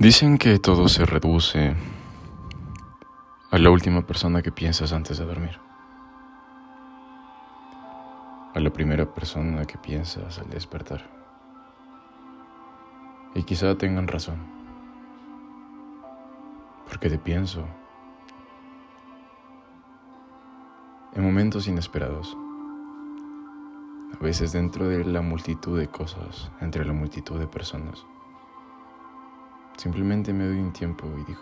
Dicen que todo se reduce a la última persona que piensas antes de dormir. A la primera persona que piensas al despertar. Y quizá tengan razón. Porque te pienso en momentos inesperados. A veces dentro de la multitud de cosas, entre la multitud de personas. Simplemente me doy un tiempo y digo,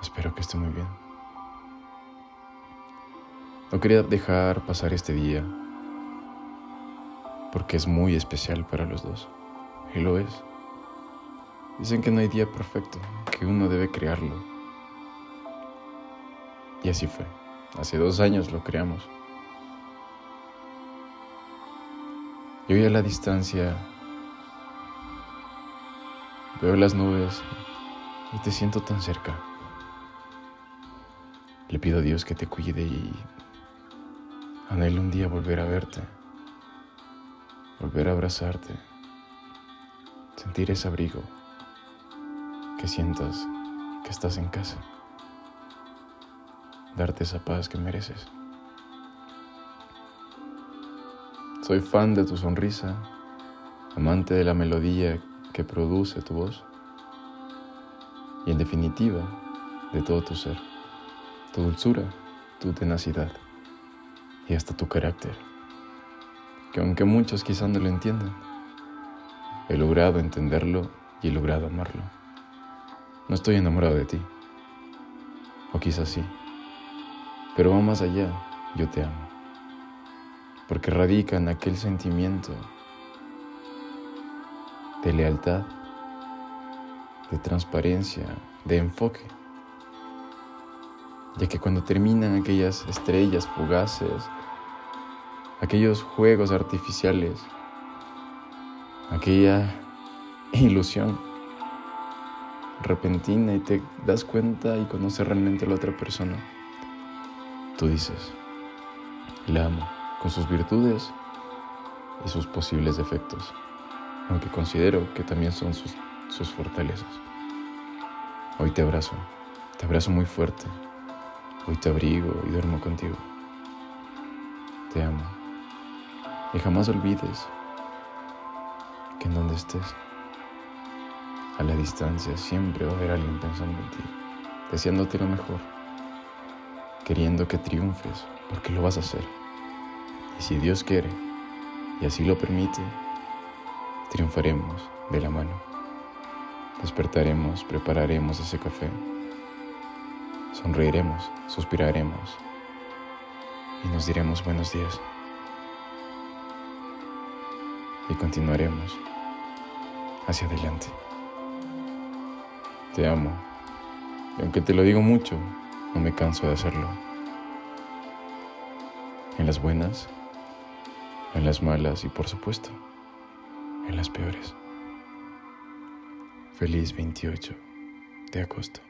espero que esté muy bien. No quería dejar pasar este día porque es muy especial para los dos. Y lo es. Dicen que no hay día perfecto, que uno debe crearlo. Y así fue. Hace dos años lo creamos. Y hoy a la distancia Veo las nubes y te siento tan cerca. Le pido a Dios que te cuide y anhelo un día volver a verte, volver a abrazarte, sentir ese abrigo, que sientas que estás en casa, darte esa paz que mereces. Soy fan de tu sonrisa, amante de la melodía que produce tu voz y en definitiva de todo tu ser, tu dulzura, tu tenacidad y hasta tu carácter, que aunque muchos quizás no lo entiendan, he logrado entenderlo y he logrado amarlo. No estoy enamorado de ti, o quizás sí, pero va más allá, yo te amo, porque radica en aquel sentimiento de lealtad, de transparencia, de enfoque. Ya que cuando terminan aquellas estrellas fugaces, aquellos juegos artificiales, aquella ilusión repentina y te das cuenta y conoces realmente a la otra persona, tú dices, la amo con sus virtudes y sus posibles defectos aunque considero que también son sus, sus fortalezas. Hoy te abrazo, te abrazo muy fuerte. Hoy te abrigo y duermo contigo. Te amo. Y jamás olvides que en donde estés, a la distancia, siempre va a haber alguien pensando en ti, deseándote lo mejor, queriendo que triunfes, porque lo vas a hacer. Y si Dios quiere, y así lo permite, triunfaremos de la mano. Despertaremos, prepararemos ese café. Sonreiremos, suspiraremos y nos diremos buenos días. Y continuaremos hacia adelante. Te amo. Y aunque te lo digo mucho, no me canso de hacerlo. En las buenas, en las malas y por supuesto en las peores. Feliz 28 de agosto.